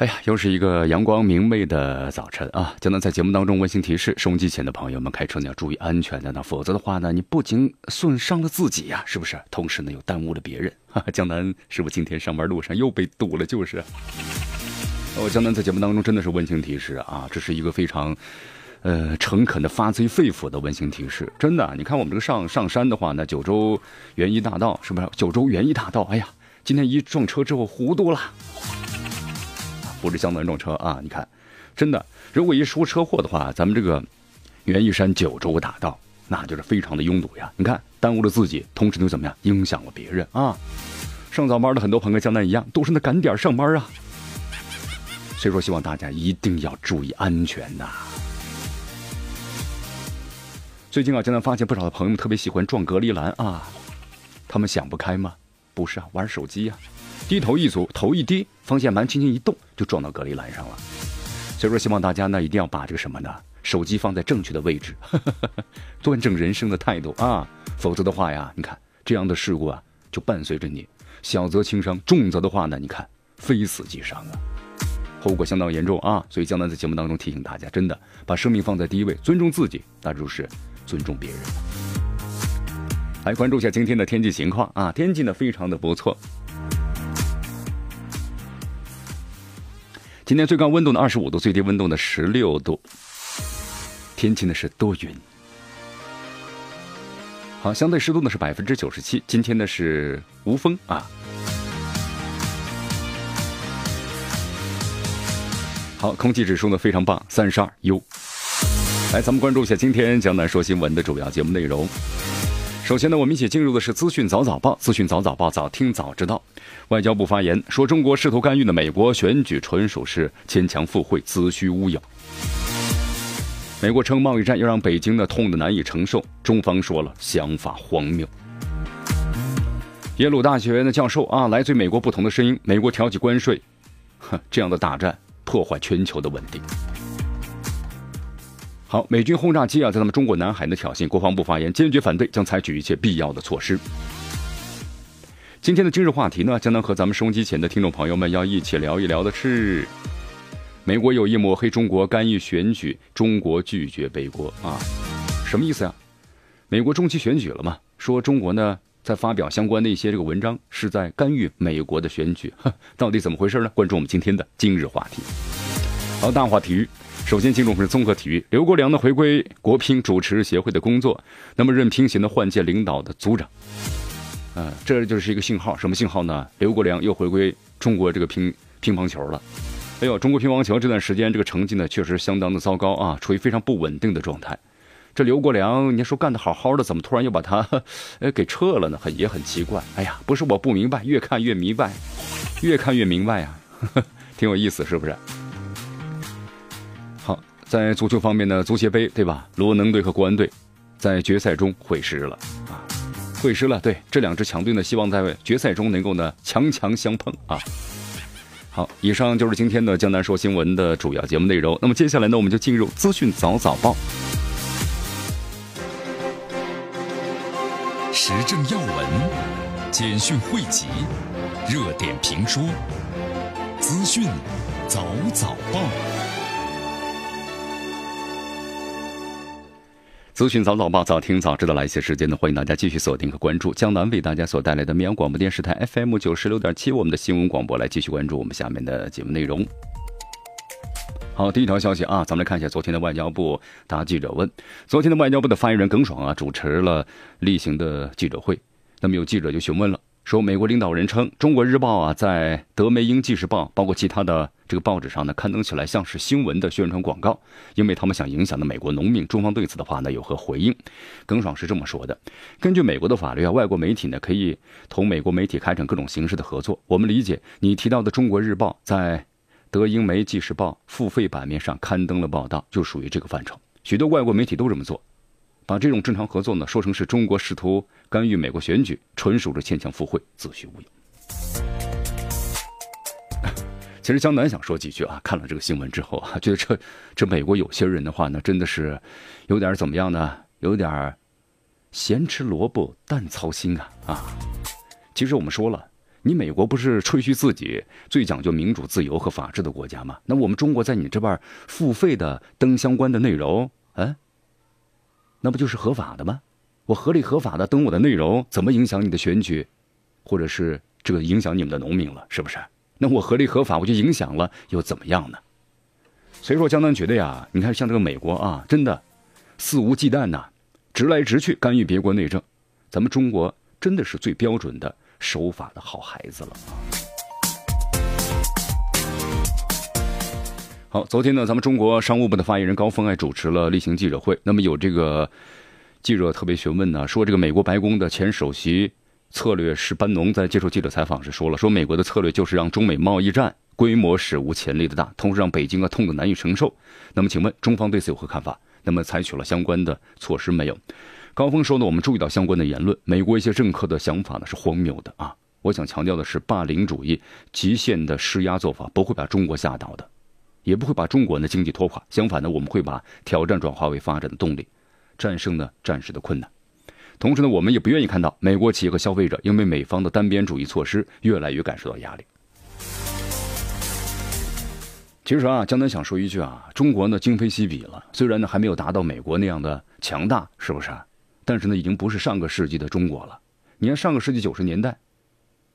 哎呀，又是一个阳光明媚的早晨啊！江南在节目当中温馨提示：收音机前的朋友们，开车呢要注意安全的，那否则的话呢，你不仅损伤了自己呀，是不是？同时呢，又耽误了别人。哈哈，江南是不是今天上班路上又被堵了？就是。哦，江南在节目当中真的是温馨提示啊！这是一个非常，呃，诚恳的、发自肺腑的温馨提示。真的，你看我们这个上上山的话呢，九州园艺大道是不是？九州园艺大道，哎呀，今天一撞车之后糊涂了。不是江南撞车啊！你看，真的，如果一出车祸的话，咱们这个园艺山九州大道那就是非常的拥堵呀。你看，耽误了自己，同时又怎么样，影响了别人啊！上早班的很多朋友，江南一样，都是那赶点上班啊。所以说，希望大家一定要注意安全呐。最近啊，江南发现不少的朋友们特别喜欢撞隔离栏啊，他们想不开吗？不是啊，玩手机呀。低头一组，头一低，方向盘轻轻一动，就撞到隔离栏上了。所以说，希望大家呢一定要把这个什么呢，手机放在正确的位置，端正人生的态度啊，否则的话呀，你看这样的事故啊，就伴随着你，小则轻伤，重则的话呢，你看非死即伤啊，后果相当严重啊。所以江南在节目当中提醒大家，真的把生命放在第一位，尊重自己，那就是尊重别人。来关注一下今天的天气情况啊，天气呢非常的不错。今天最高温度呢二十五度，最低温度呢十六度。天气呢是多云。好，相对湿度呢是百分之九十七。今天呢是无风啊。好，空气指数呢非常棒，三十二优。来，咱们关注一下今天江南说新闻的主要节目内容。首先呢，我们一起进入的是资讯早早报。资讯早早报，早听早知道。外交部发言说，中国试图干预的美国选举纯属是牵强附会、子虚乌有。美国称贸易战要让北京呢痛得难以承受，中方说了想法荒谬。耶鲁大学的教授啊，来自美国不同的声音。美国挑起关税，哼，这样的大战破坏全球的稳定。好，美军轰炸机啊，在咱们中国南海的挑衅，国防部发言坚决反对，将采取一切必要的措施。今天的今日话题呢，将能和咱们收音机前的听众朋友们要一起聊一聊的是，美国有意抹黑中国干预选举，中国拒绝背锅啊，什么意思呀？美国中期选举了嘛，说中国呢在发表相关的一些这个文章，是在干预美国的选举，到底怎么回事呢？关注我们今天的今日话题。好，大话体育。首先，进入是综合体育。刘国梁呢回归国乒主持协会的工作，那么任乒协呢换届领导的组长，呃，这就是一个信号。什么信号呢？刘国梁又回归中国这个乒乒乓球了。哎呦，中国乒乓球这段时间这个成绩呢确实相当的糟糕啊，处于非常不稳定的状态。这刘国梁，你说干得好好的，怎么突然又把他呃 给撤了呢？很也很奇怪。哎呀，不是我不明白，越看越明白，越看越明白呀，挺有意思，是不是？在足球方面呢，足协杯对吧？鲁能队和国安队在决赛中会师了啊，会师了。对，这两支强队呢，希望在决赛中能够呢强强相碰啊。好，以上就是今天的江南说新闻的主要节目内容。那么接下来呢，我们就进入资讯早早报，时政要闻、简讯汇集、热点评说、资讯早早报。资讯早早报，早听早知道。来一些时间呢，欢迎大家继续锁定和关注江南为大家所带来的绵阳广播电视台 FM 九十六点七，我们的新闻广播，来继续关注我们下面的节目内容。好，第一条消息啊，咱们来看一下昨天的外交部答记者问。昨天的外交部的发言人耿爽啊，主持了例行的记者会。那么有记者就询问了。说美国领导人称，《中国日报》啊，在德梅英纪事报，包括其他的这个报纸上呢，刊登起来像是新闻的宣传广告，因为他们想影响的美国农民。中方对此的话呢，有何回应？耿爽是这么说的：根据美国的法律啊，外国媒体呢可以同美国媒体开展各种形式的合作。我们理解你提到的《中国日报》在德英媒《纪事报》付费版面上刊登了报道，就属于这个范畴。许多外国媒体都这么做，把这种正常合作呢说成是中国试图干预美国选举，纯属是牵强附会，子虚乌有。其实江南想说几句啊，看了这个新闻之后啊，觉得这这美国有些人的话呢，真的是有点怎么样呢？有点咸吃萝卜淡操心啊啊！其实我们说了。你美国不是吹嘘自己最讲究民主、自由和法治的国家吗？那我们中国在你这边付费的登相关的内容，嗯，那不就是合法的吗？我合理合法的登我的内容，怎么影响你的选举，或者是这个影响你们的农民了？是不是？那我合理合法，我就影响了，又怎么样呢？所以说，江南觉得呀，你看像这个美国啊，真的肆无忌惮呐，直来直去干预别国内政，咱们中国真的是最标准的。守法的好孩子了啊！好，昨天呢，咱们中国商务部的发言人高峰还主持了例行记者会。那么有这个记者特别询问呢，说这个美国白宫的前首席策略师班农在接受记者采访时说了，说美国的策略就是让中美贸易战规模史无前例的大，同时让北京啊痛得难以承受。那么请问中方对此有何看法？那么采取了相关的措施没有？高峰说呢，我们注意到相关的言论，美国一些政客的想法呢是荒谬的啊！我想强调的是，霸凌主义、极限的施压做法不会把中国吓倒的，也不会把中国的经济拖垮。相反呢，我们会把挑战转化为发展的动力，战胜呢暂时的困难。同时呢，我们也不愿意看到美国企业和消费者因为美方的单边主义措施越来越感受到压力。其实啊，江南想说一句啊，中国呢今非昔比了，虽然呢还没有达到美国那样的强大，是不是？但是呢，已经不是上个世纪的中国了。你看，上个世纪九十年代，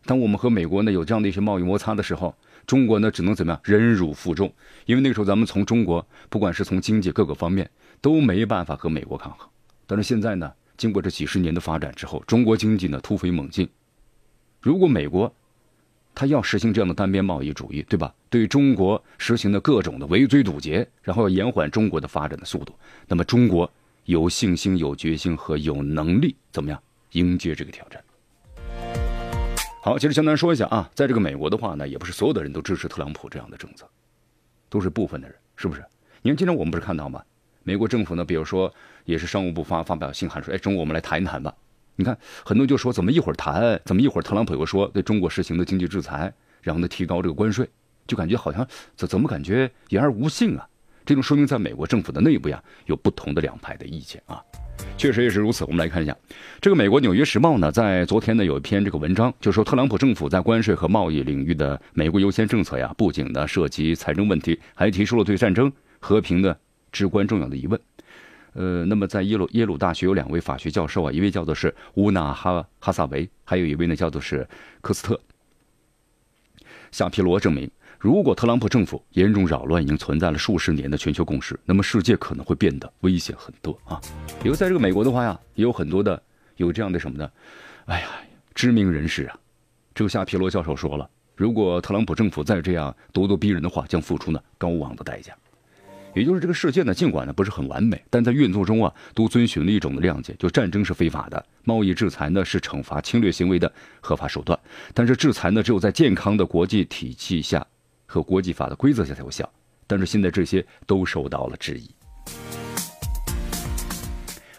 当我们和美国呢有这样的一些贸易摩擦的时候，中国呢只能怎么样忍辱负重？因为那个时候咱们从中国，不管是从经济各个方面，都没办法和美国抗衡。但是现在呢，经过这几十年的发展之后，中国经济呢突飞猛进。如果美国他要实行这样的单边贸易主义，对吧？对中国实行的各种的围追堵截，然后要延缓中国的发展的速度，那么中国。有信心、有决心和有能力，怎么样迎接这个挑战？好，接着江南说一下啊，在这个美国的话呢，也不是所有的人都支持特朗普这样的政策，都是部分的人，是不是？你看，今天我们不是看到吗？美国政府呢，比如说也是商务部发发表信函说，哎，中午我们来谈一谈吧。你看，很多人就说，怎么一会儿谈，怎么一会儿特朗普又说对中国实行的经济制裁，然后呢提高这个关税，就感觉好像怎怎么感觉言而无信啊？这种说明，在美国政府的内部呀，有不同的两派的意见啊，确实也是如此。我们来看一下，这个美国《纽约时报》呢，在昨天呢有一篇这个文章，就说特朗普政府在关税和贸易领域的“美国优先”政策呀，不仅呢涉及财政问题，还提出了对战争和平的至关重要的疑问。呃，那么在耶鲁耶鲁大学有两位法学教授啊，一位叫做是乌纳哈哈萨维，还有一位呢叫做是科斯特夏皮罗证明。如果特朗普政府严重扰乱已经存在了数十年的全球共识，那么世界可能会变得危险很多啊！比如在这个美国的话呀，也有很多的有这样的什么呢，哎呀，知名人士啊，这个夏皮罗教授说了，如果特朗普政府再这样咄咄逼人的话，将付出呢高昂的代价。也就是这个世界呢，尽管呢不是很完美，但在运作中啊，都遵循了一种的谅解，就战争是非法的，贸易制裁呢是惩罚侵略行为的合法手段，但是制裁呢只有在健康的国际体系下。和国际法的规则下才有效，但是现在这些都受到了质疑。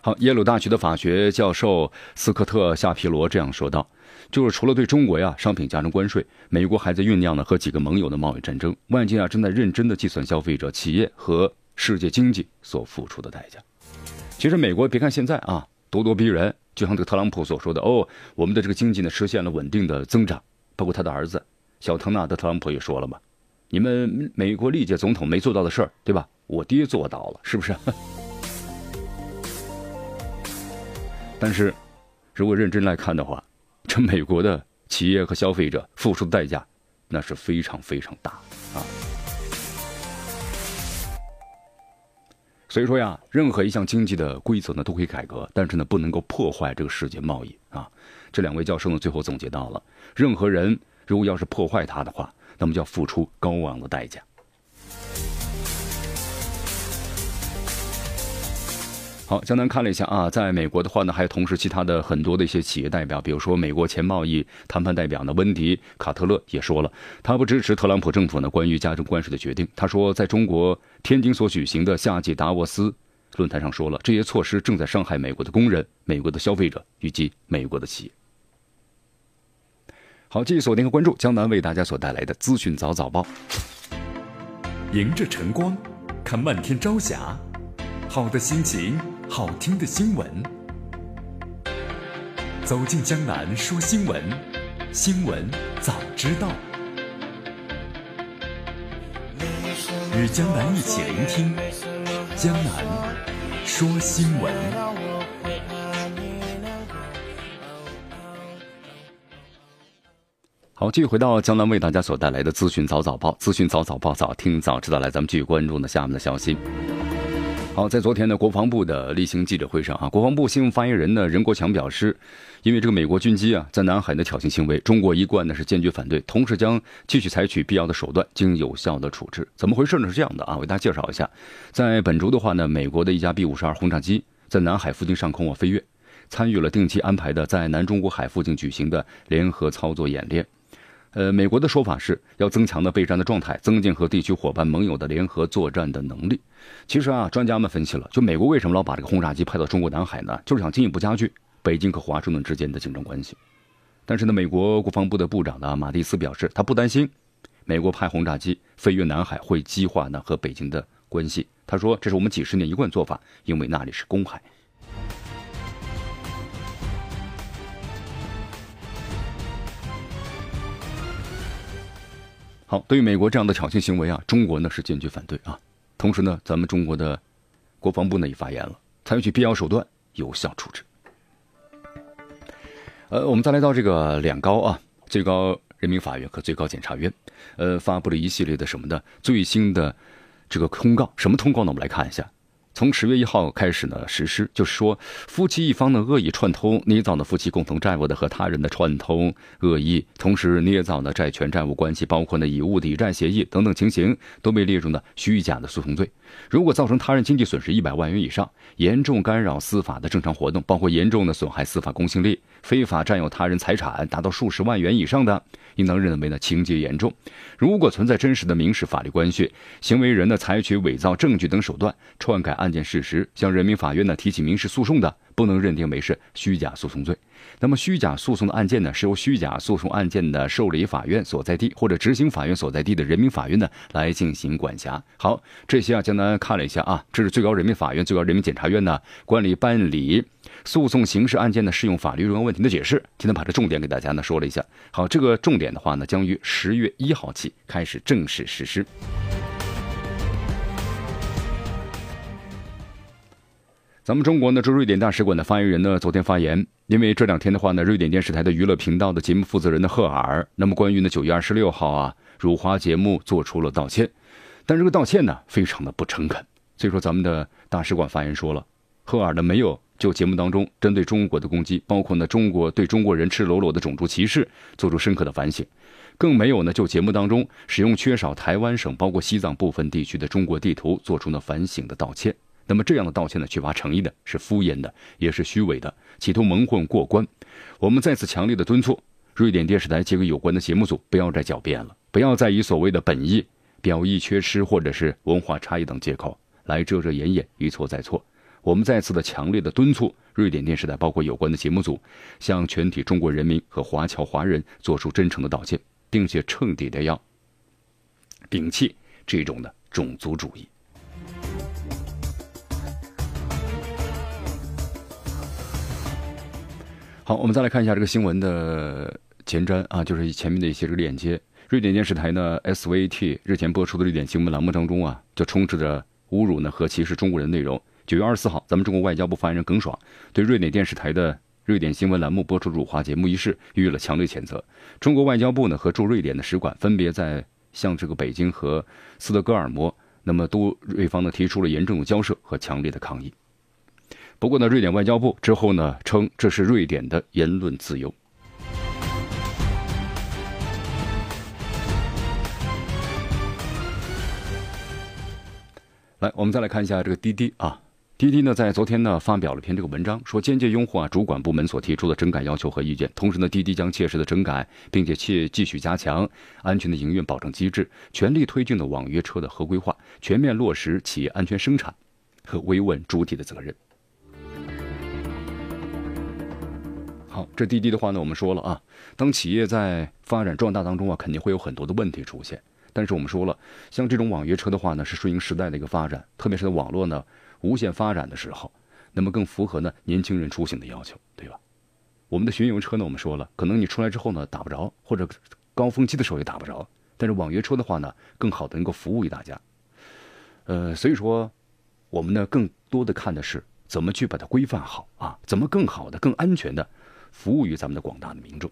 好，耶鲁大学的法学教授斯科特夏皮罗这样说道：“就是除了对中国呀商品加征关税，美国还在酝酿呢和几个盟友的贸易战争。外界啊正在认真的计算消费者、企业和世界经济所付出的代价。其实美国别看现在啊咄咄逼人，就像这个特朗普所说的哦，我们的这个经济呢实现了稳定的增长，包括他的儿子小唐纳德特朗普也说了嘛。”你们美国历届总统没做到的事儿，对吧？我爹做到了，是不是？但是，如果认真来看的话，这美国的企业和消费者付出的代价，那是非常非常大啊。所以说呀，任何一项经济的规则呢，都可以改革，但是呢，不能够破坏这个世界贸易啊。这两位教授呢，最后总结到了：任何人如果要是破坏它的话。那么就要付出高昂的代价。好，江南看了一下啊，在美国的话呢，还有同时其他的很多的一些企业代表，比如说美国前贸易谈判代表呢，温迪卡特勒也说了，他不支持特朗普政府呢关于加征关税的决定。他说，在中国天津所举行的夏季达沃斯论坛上说了，这些措施正在伤害美国的工人、美国的消费者以及美国的企业。好，继续锁定和关注江南为大家所带来的资讯早早报，迎着晨光，看漫天朝霞，好的心情。好听的新闻，走进江南说新闻，新闻早知道，与江南一起聆听江南说新闻。好，继续回到江南为大家所带来的资讯早早报，资讯早早报早听早知道，来咱们继续关注呢下面的消息。好，在昨天的国防部的例行记者会上啊，国防部新闻发言人呢任国强表示，因为这个美国军机啊在南海的挑衅行为，中国一贯呢是坚决反对，同时将继续采取必要的手段，进行有效的处置。怎么回事呢？是这样的啊，为大家介绍一下，在本周的话呢，美国的一架 B 五十二轰炸机在南海附近上空啊飞跃，参与了定期安排的在南中国海附近举行的联合操作演练。呃，美国的说法是要增强的备战的状态，增进和地区伙伴盟友的联合作战的能力。其实啊，专家们分析了，就美国为什么老把这个轰炸机派到中国南海呢？就是想进一步加剧北京和华盛顿之间的竞争关系。但是呢，美国国防部的部长呢马蒂斯表示，他不担心美国派轰炸机飞越南海会激化呢和北京的关系。他说，这是我们几十年一贯做法，因为那里是公海。好，对于美国这样的挑衅行为啊，中国呢是坚决反对啊。同时呢，咱们中国的国防部呢也发言了，采取必要手段，有效处置。呃，我们再来到这个两高啊，最高人民法院和最高检察院，呃，发布了一系列的什么的最新的这个通告，什么通告呢？我们来看一下。从十月一号开始呢实施，就是说夫妻一方的恶意串通捏造的夫妻共同债务的和他人的串通恶意，同时捏造的债权债务关系，包括呢以物抵债协议等等情形，都被列入呢虚假的诉讼罪。如果造成他人经济损失一百万元以上，严重干扰司法的正常活动，包括严重的损害司法公信力，非法占有他人财产达到数十万元以上的。应当认为呢情节严重，如果存在真实的民事法律关系，行为人呢采取伪造证据等手段篡改案件事实，向人民法院呢提起民事诉讼的，不能认定为是虚假诉讼罪。那么虚假诉讼的案件呢，是由虚假诉讼案件的受理法院所在地或者执行法院所在地的人民法院呢来进行管辖。好，这些啊，江南看了一下啊，这是最高人民法院、最高人民检察院呢管理办理诉讼刑事案件的适用法律若干问题的解释。今天把这重点给大家呢说了一下。好，这个重点的话呢，将于十月一号起开始正式实施。咱们中国呢，驻瑞典大使馆的发言人呢，昨天发言，因为这两天的话呢，瑞典电视台的娱乐频道的节目负责人的赫尔，那么关于呢九月二十六号啊辱华节目做出了道歉，但这个道歉呢非常的不诚恳，所以说咱们的大使馆发言说了，赫尔呢没有就节目当中针对中国的攻击，包括呢中国对中国人赤裸裸的种族歧视做出深刻的反省，更没有呢就节目当中使用缺少台湾省包括西藏部分地区的中国地图做出呢反省的道歉。那么这样的道歉呢，缺乏诚意的，是敷衍的，也是虚伪的，企图蒙混过关。我们再次强烈的敦促瑞典电视台及有关的节目组，不要再狡辩了，不要再以所谓的本意、表意缺失或者是文化差异等借口来遮遮掩掩，一错再错。我们再次的强烈的敦促瑞典电视台，包括有关的节目组，向全体中国人民和华侨华人做出真诚的道歉，并且彻底的要摒弃这种的种族主义。好，我们再来看一下这个新闻的前瞻啊，就是前面的一些这个链接。瑞典电视台呢，SVT 日前播出的瑞典新闻栏目当中啊，就充斥着侮辱呢和歧视中国人的内容。九月二十四号，咱们中国外交部发言人耿爽对瑞典电视台的瑞典新闻栏目播出辱华节目一事予以了强烈谴责。中国外交部呢和驻瑞典的使馆分别在向这个北京和斯德哥尔摩，那么都瑞方呢提出了严重的交涉和强烈的抗议。不过呢，瑞典外交部之后呢称这是瑞典的言论自由。来，我们再来看一下这个滴滴啊，滴滴呢，在昨天呢发表了篇这个文章，说坚决拥护啊主管部门所提出的整改要求和意见。同时呢，滴滴将切实的整改，并且切继续加强安全的营运保证机制，全力推进的网约车的合规化，全面落实企业安全生产和维稳主体的责任。好，这滴滴的话呢，我们说了啊，当企业在发展壮大当中啊，肯定会有很多的问题出现。但是我们说了，像这种网约车的话呢，是顺应时代的一个发展，特别是在网络呢。无限发展的时候，那么更符合呢年轻人出行的要求，对吧？我们的巡游车呢，我们说了，可能你出来之后呢打不着，或者高峰期的时候也打不着。但是网约车的话呢，更好的能够服务于大家。呃，所以说，我们呢更多的看的是怎么去把它规范好啊，怎么更好的、更安全的服务于咱们的广大的民众。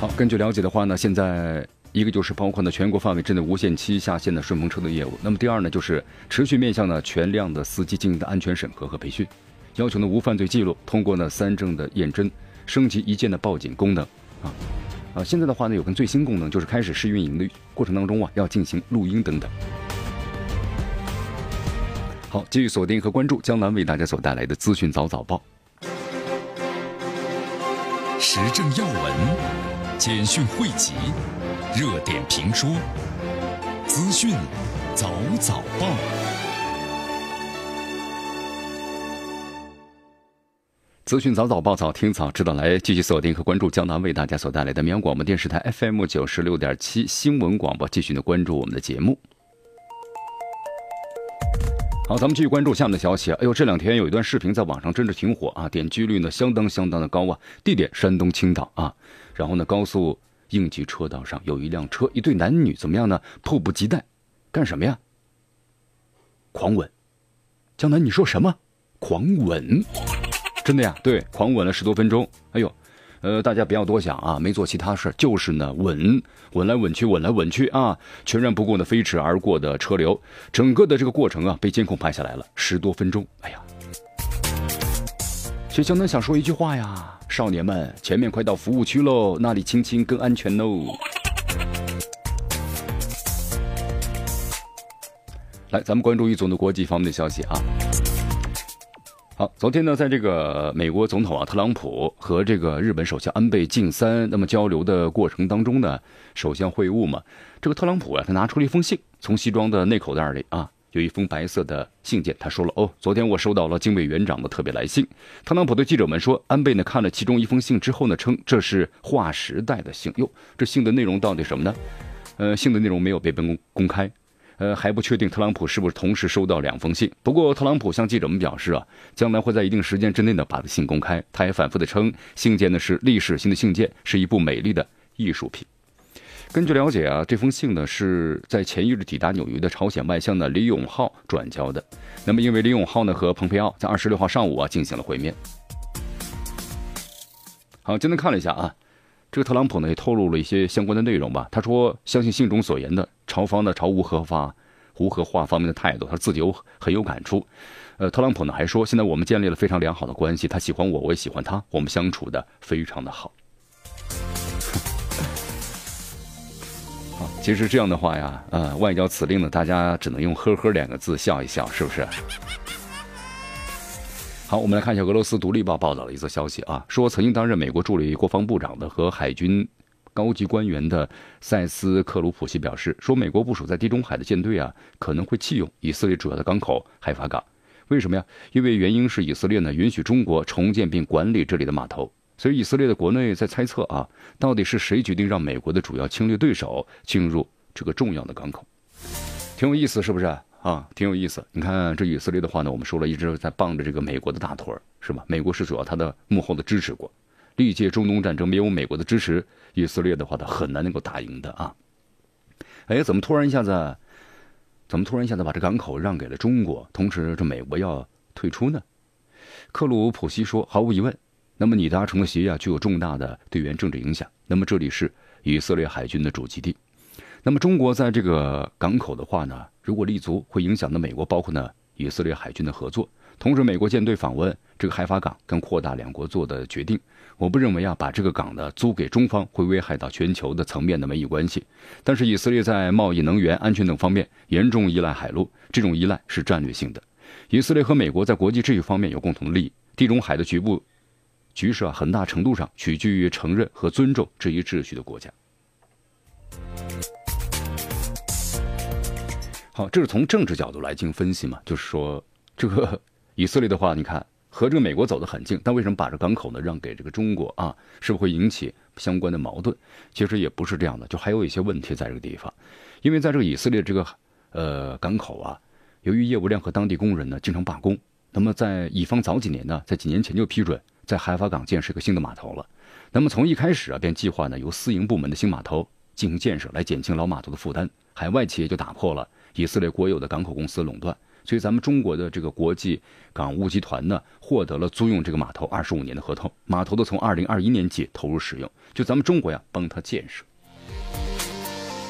好，根据了解的话呢，现在。一个就是包括呢全国范围之内无限期下线的顺风车的业务，那么第二呢就是持续面向呢全量的司机进行的安全审核和培训，要求呢无犯罪记录，通过呢三证的验真，升级一键的报警功能，啊啊现在的话呢有个最新功能就是开始试运营的过程当中啊要进行录音等等。好，继续锁定和关注江南为大家所带来的资讯早早报，时政要闻，简讯汇集。热点评说，资讯早早报，资讯早早报早听早知道来继续锁定和关注江南为大家所带来的绵阳广播电视台 FM 九十六点七新闻广播，继续的关注我们的节目。好，咱们继续关注下面的消息。哎呦，这两天有一段视频在网上真是挺火啊，点击率呢相当相当的高啊。地点山东青岛啊，然后呢高速。应急车道上有一辆车，一对男女怎么样呢？迫不及待，干什么呀？狂吻，江南，你说什么？狂吻？真的呀？对，狂吻了十多分钟。哎呦，呃，大家不要多想啊，没做其他事就是呢稳稳来稳去，稳来稳去啊，全然不顾呢飞驰而过的车流，整个的这个过程啊被监控拍下来了，十多分钟。哎呀，所以江南想说一句话呀。少年们，前面快到服务区喽，那里亲亲更安全喽。来，咱们关注一组的国际方面的消息啊。好，昨天呢，在这个美国总统啊特朗普和这个日本首相安倍晋三那么交流的过程当中呢，首相会晤嘛，这个特朗普啊，他拿出了一封信，从西装的内口袋里啊。有一封白色的信件，他说了：“哦，昨天我收到了经委员长的特别来信。”特朗普对记者们说：“安倍呢看了其中一封信之后呢，称这是划时代的信。哟，这信的内容到底什么呢？呃，信的内容没有被公公开，呃，还不确定特朗普是不是同时收到两封信。不过，特朗普向记者们表示啊，将来会在一定时间之内呢把信公开。他也反复的称，信件呢是历史性的信件，是一部美丽的艺术品。”根据了解啊，这封信呢是在前一日抵达纽约的朝鲜外相呢李永浩转交的。那么，因为李永浩呢和蓬佩奥在二十六号上午啊进行了会面。好，今天看了一下啊，这个特朗普呢也透露了一些相关的内容吧。他说，相信信中所言的朝方的朝无核化、无核化方面的态度，他自己有很有感触。呃，特朗普呢还说，现在我们建立了非常良好的关系，他喜欢我，我也喜欢他，我们相处的非常的好。其实这样的话呀，呃，外交辞令呢，大家只能用“呵呵”两个字笑一笑，是不是？好，我们来看一下俄罗斯独立报报道的一则消息啊，说曾经担任美国助理国防部长的和海军高级官员的塞斯克鲁普西表示，说美国部署在地中海的舰队啊，可能会弃用以色列主要的港口海法港，为什么呀？因为原因是以色列呢允许中国重建并管理这里的码头。所以以色列的国内在猜测啊，到底是谁决定让美国的主要侵略对手进入这个重要的港口？挺有意思，是不是啊？挺有意思。你看这以色列的话呢，我们说了一直在傍着这个美国的大腿，是吧？美国是主要他的幕后的支持国。历届中东战争没有美国的支持，以色列的话他很难能够打赢的啊。哎，怎么突然一下子，怎么突然一下子把这港口让给了中国？同时这美国要退出呢？克鲁普西说，毫无疑问。那么你达成的协议啊，具有重大的地缘政治影响。那么这里是以色列海军的主基地。那么中国在这个港口的话呢，如果立足，会影响到美国，包括呢以色列海军的合作。同时，美国舰队访问这个海法港，跟扩大两国做的决定。我不认为啊，把这个港呢租给中方会危害到全球的层面的美以关系。但是，以色列在贸易、能源、安全等方面严重依赖海陆，这种依赖是战略性的。以色列和美国在国际秩序方面有共同的利益，地中海的局部局势啊，很大程度上取决于承认和尊重这一秩序的国家。好，这是从政治角度来进行分析嘛？就是说，这个以色列的话，你看和这个美国走得很近，但为什么把这港口呢让给这个中国啊？是不是会引起相关的矛盾？其实也不是这样的，就还有一些问题在这个地方，因为在这个以色列这个呃港口啊，由于业务量和当地工人呢经常罢工，那么在乙方早几年呢，在几年前就批准在海法港建设一个新的码头了。那么从一开始啊，便计划呢由私营部门的新码头进行建设，来减轻老码头的负担。海外企业就打破了。以色列国有的港口公司垄断，所以咱们中国的这个国际港务集团呢，获得了租用这个码头二十五年的合同。码头的从二零二一年起投入使用，就咱们中国呀帮他建设。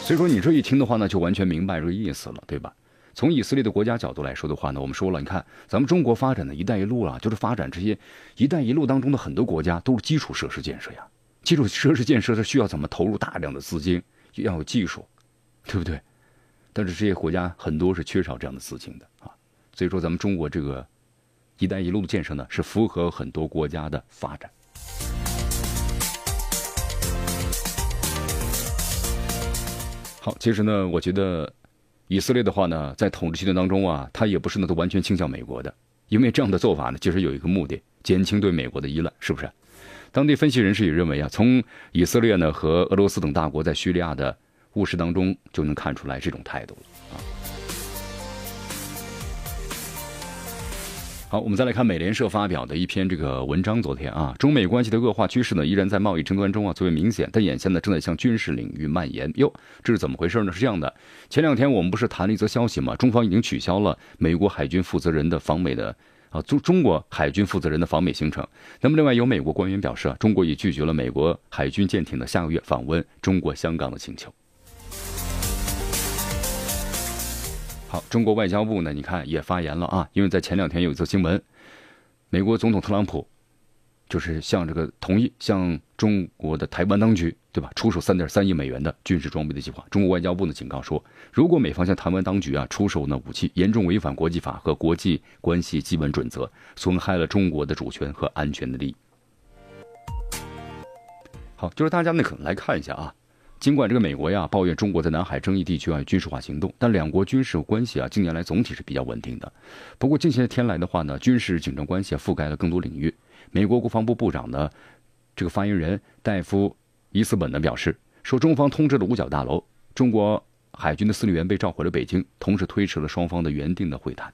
所以说你这一听的话呢，就完全明白这个意思了，对吧？从以色列的国家角度来说的话呢，我们说了，你看咱们中国发展的一带一路啊，就是发展这些一带一路当中的很多国家都是基础设施建设呀。基础设施建设是需要怎么投入大量的资金，要有技术，对不对？但是这些国家很多是缺少这样的事情的啊，所以说咱们中国这个“一带一路”的建设呢，是符合很多国家的发展。好，其实呢，我觉得以色列的话呢，在统治期间当中啊，他也不是呢都完全倾向美国的，因为这样的做法呢，其实有一个目的，减轻对美国的依赖，是不是？当地分析人士也认为啊，从以色列呢和俄罗斯等大国在叙利亚的。务实当中就能看出来这种态度了啊。好，我们再来看美联社发表的一篇这个文章。昨天啊，中美关系的恶化趋势呢，依然在贸易争端中啊最为明显，但眼下呢正在向军事领域蔓延。哟，这是怎么回事呢？是这样的，前两天我们不是谈了一则消息吗？中方已经取消了美国海军负责人的访美的啊中中国海军负责人的访美行程。那么，另外有美国官员表示啊，中国已拒绝了美国海军舰艇的下个月访问中国香港的请求。好，中国外交部呢？你看也发言了啊，因为在前两天有一则新闻，美国总统特朗普就是向这个同意向中国的台湾当局，对吧，出手三点三亿美元的军事装备的计划。中国外交部呢警告说，如果美方向台湾当局啊出售呢武器，严重违反国际法和国际关系基本准则，损害了中国的主权和安全的利益。好，就是大家呢可能来看一下啊。尽管这个美国呀抱怨中国在南海争议地区啊军事化行动，但两国军事关系啊近年来总体是比较稳定的。不过近些天来的话呢，军事紧张关系覆盖了更多领域。美国国防部部长呢，这个发言人戴夫伊斯本呢表示说，中方通知了五角大楼，中国海军的司令员被召回了北京，同时推迟了双方的原定的会谈。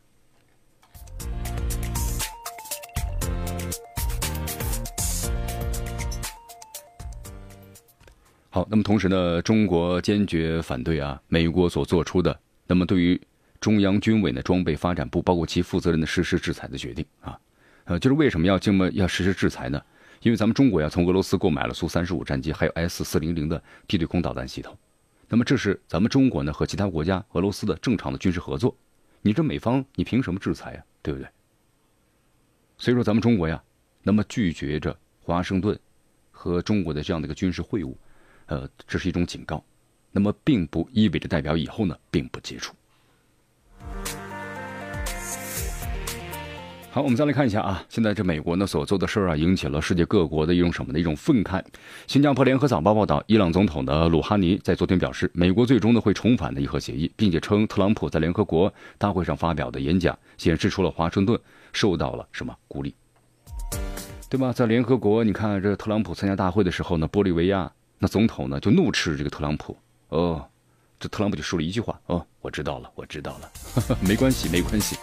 好，那么同时呢，中国坚决反对啊美国所做出的那么对于中央军委的装备发展部包括其负责人的实施制裁的决定啊，呃，就是为什么要这么要实施制裁呢？因为咱们中国呀从俄罗斯购买了苏三十五战机，还有 S 四零零的地对空导弹系统，那么这是咱们中国呢和其他国家俄罗斯的正常的军事合作，你这美方你凭什么制裁呀？对不对？所以说咱们中国呀，那么拒绝着华盛顿和中国的这样的一个军事会晤。呃，这是一种警告，那么并不意味着代表以后呢并不接触。好，我们再来看一下啊，现在这美国呢所做的事儿啊，引起了世界各国的一种什么的一种愤慨。新加坡联合早报报道，伊朗总统的鲁哈尼在昨天表示，美国最终呢会重返的伊核协议，并且称特朗普在联合国大会上发表的演讲显示出了华盛顿受到了什么孤立，对吧？在联合国，你看这特朗普参加大会的时候呢，玻利维亚。那总统呢就怒斥这个特朗普，哦，这特朗普就说了一句话，哦，我知道了，我知道了，没关系，没关系。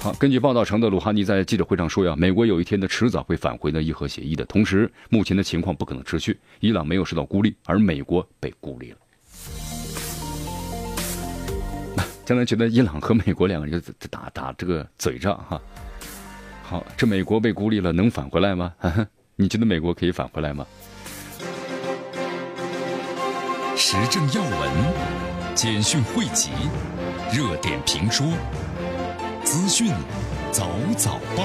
好，根据报道称的，鲁哈尼在记者会上说呀，美国有一天呢迟早会返回呢伊核协议的，同时目前的情况不可能持续，伊朗没有受到孤立，而美国被孤立了。将来觉得伊朗和美国两个人就打打这个嘴仗哈。好，这美国被孤立了，能返回来吗？你觉得美国可以返回来吗？时政要闻、简讯汇集、热点评说、资讯早早报，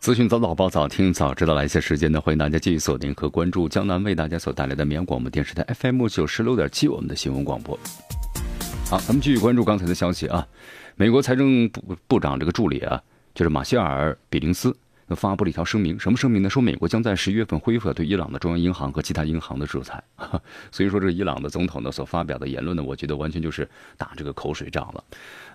资讯早早报，早听早知道。来一些时间呢，欢迎大家继续锁定和关注江南为大家所带来的绵阳广播电视台 FM 九十六点七，我们的新闻广播。好，咱们继续关注刚才的消息啊。美国财政部部长这个助理啊，就是马歇尔·比林斯。发布了一条声明，什么声明呢？说美国将在十一月份恢复对伊朗的中央银行和其他银行的制裁。所以说，这伊朗的总统呢所发表的言论呢，我觉得完全就是打这个口水仗了。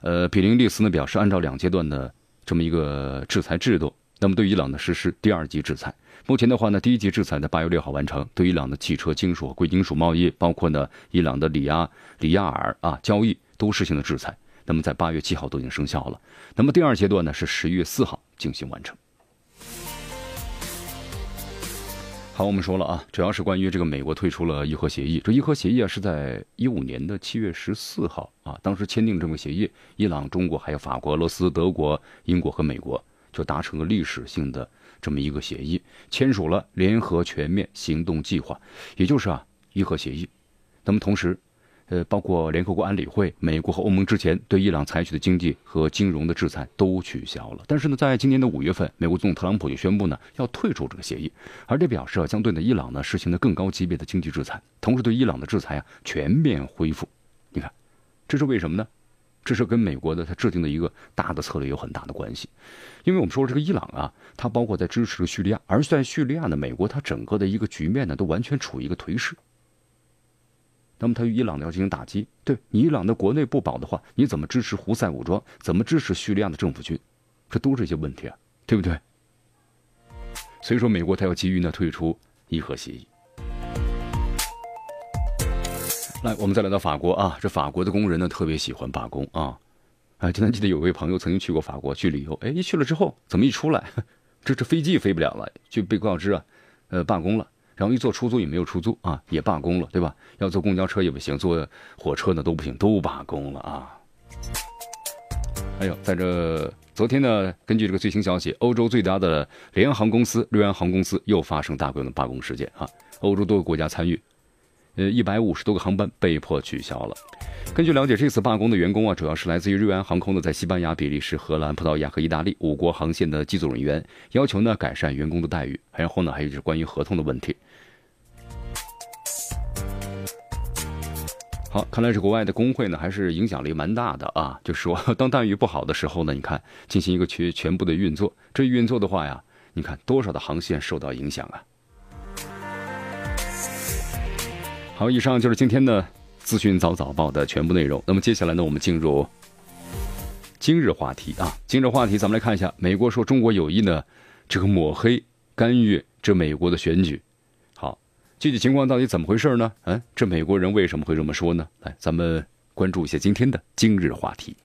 呃，比林利斯呢表示，按照两阶段的这么一个制裁制度，那么对伊朗呢实施第二级制裁。目前的话呢，第一级制裁在八月六号完成，对伊朗的汽车、金属、贵金属贸易，包括呢伊朗的里亚里亚尔啊交易都实行了制裁。那么在八月七号都已经生效了。那么第二阶段呢是十一月四号进行完成。好，我们说了啊，主要是关于这个美国退出了伊核协议。这伊核协议啊，是在一五年的七月十四号啊，当时签订这个协议，伊朗、中国还有法国、俄罗斯、德国、英国和美国就达成了历史性的这么一个协议，签署了联合全面行动计划，也就是啊伊核协议。那么同时。呃，包括联合国安理会、美国和欧盟之前对伊朗采取的经济和金融的制裁都取消了。但是呢，在今年的五月份，美国总统特朗普就宣布呢要退出这个协议，而这表示啊将对呢伊朗呢实行的更高级别的经济制裁，同时对伊朗的制裁啊全面恢复。你看，这是为什么呢？这是跟美国的他制定的一个大的策略有很大的关系。因为我们说这个伊朗啊，它包括在支持叙利亚，而在叙利亚呢，美国它整个的一个局面呢都完全处于一个颓势。那么他与伊朗呢要进行打击，对你伊朗的国内不保的话，你怎么支持胡塞武装？怎么支持叙利亚的政府军？这都是一些问题啊，对不对？所以说，美国他要急于呢退出伊核协议。来，我们再来到法国啊，这法国的工人呢特别喜欢罢工啊。哎，今天记得有位朋友曾经去过法国去旅游，哎，一去了之后怎么一出来，这这飞机飞不了了，就被告知啊，呃，罢工了。然后一坐出租也没有出租啊，也罢工了，对吧？要坐公交车也不行，坐火车呢都不行，都罢工了啊。哎呦，在这昨天呢，根据这个最新消息，欧洲最大的联航公司瑞安航空公司又发生大规模的罢工事件啊，欧洲多个国家参与。呃，一百五十多个航班被迫取消了。根据了解，这次罢工的员工啊，主要是来自于瑞安航空的在西班牙、比利时、荷兰、葡萄牙和意大利五国航线的机组人员，要求呢改善员工的待遇。然后呢，还有就是关于合同的问题。好，看来是国外的工会呢，还是影响力蛮大的啊。就说，当待遇不好的时候呢，你看进行一个全全部的运作，这运作的话呀，你看多少的航线受到影响啊。好，以上就是今天的资讯早早报的全部内容。那么接下来呢，我们进入今日话题啊。今日话题，咱们来看一下，美国说中国有意呢，这个抹黑干预这美国的选举。具体情况到底怎么回事呢？嗯，这美国人为什么会这么说呢？来，咱们关注一下今天的今日话题。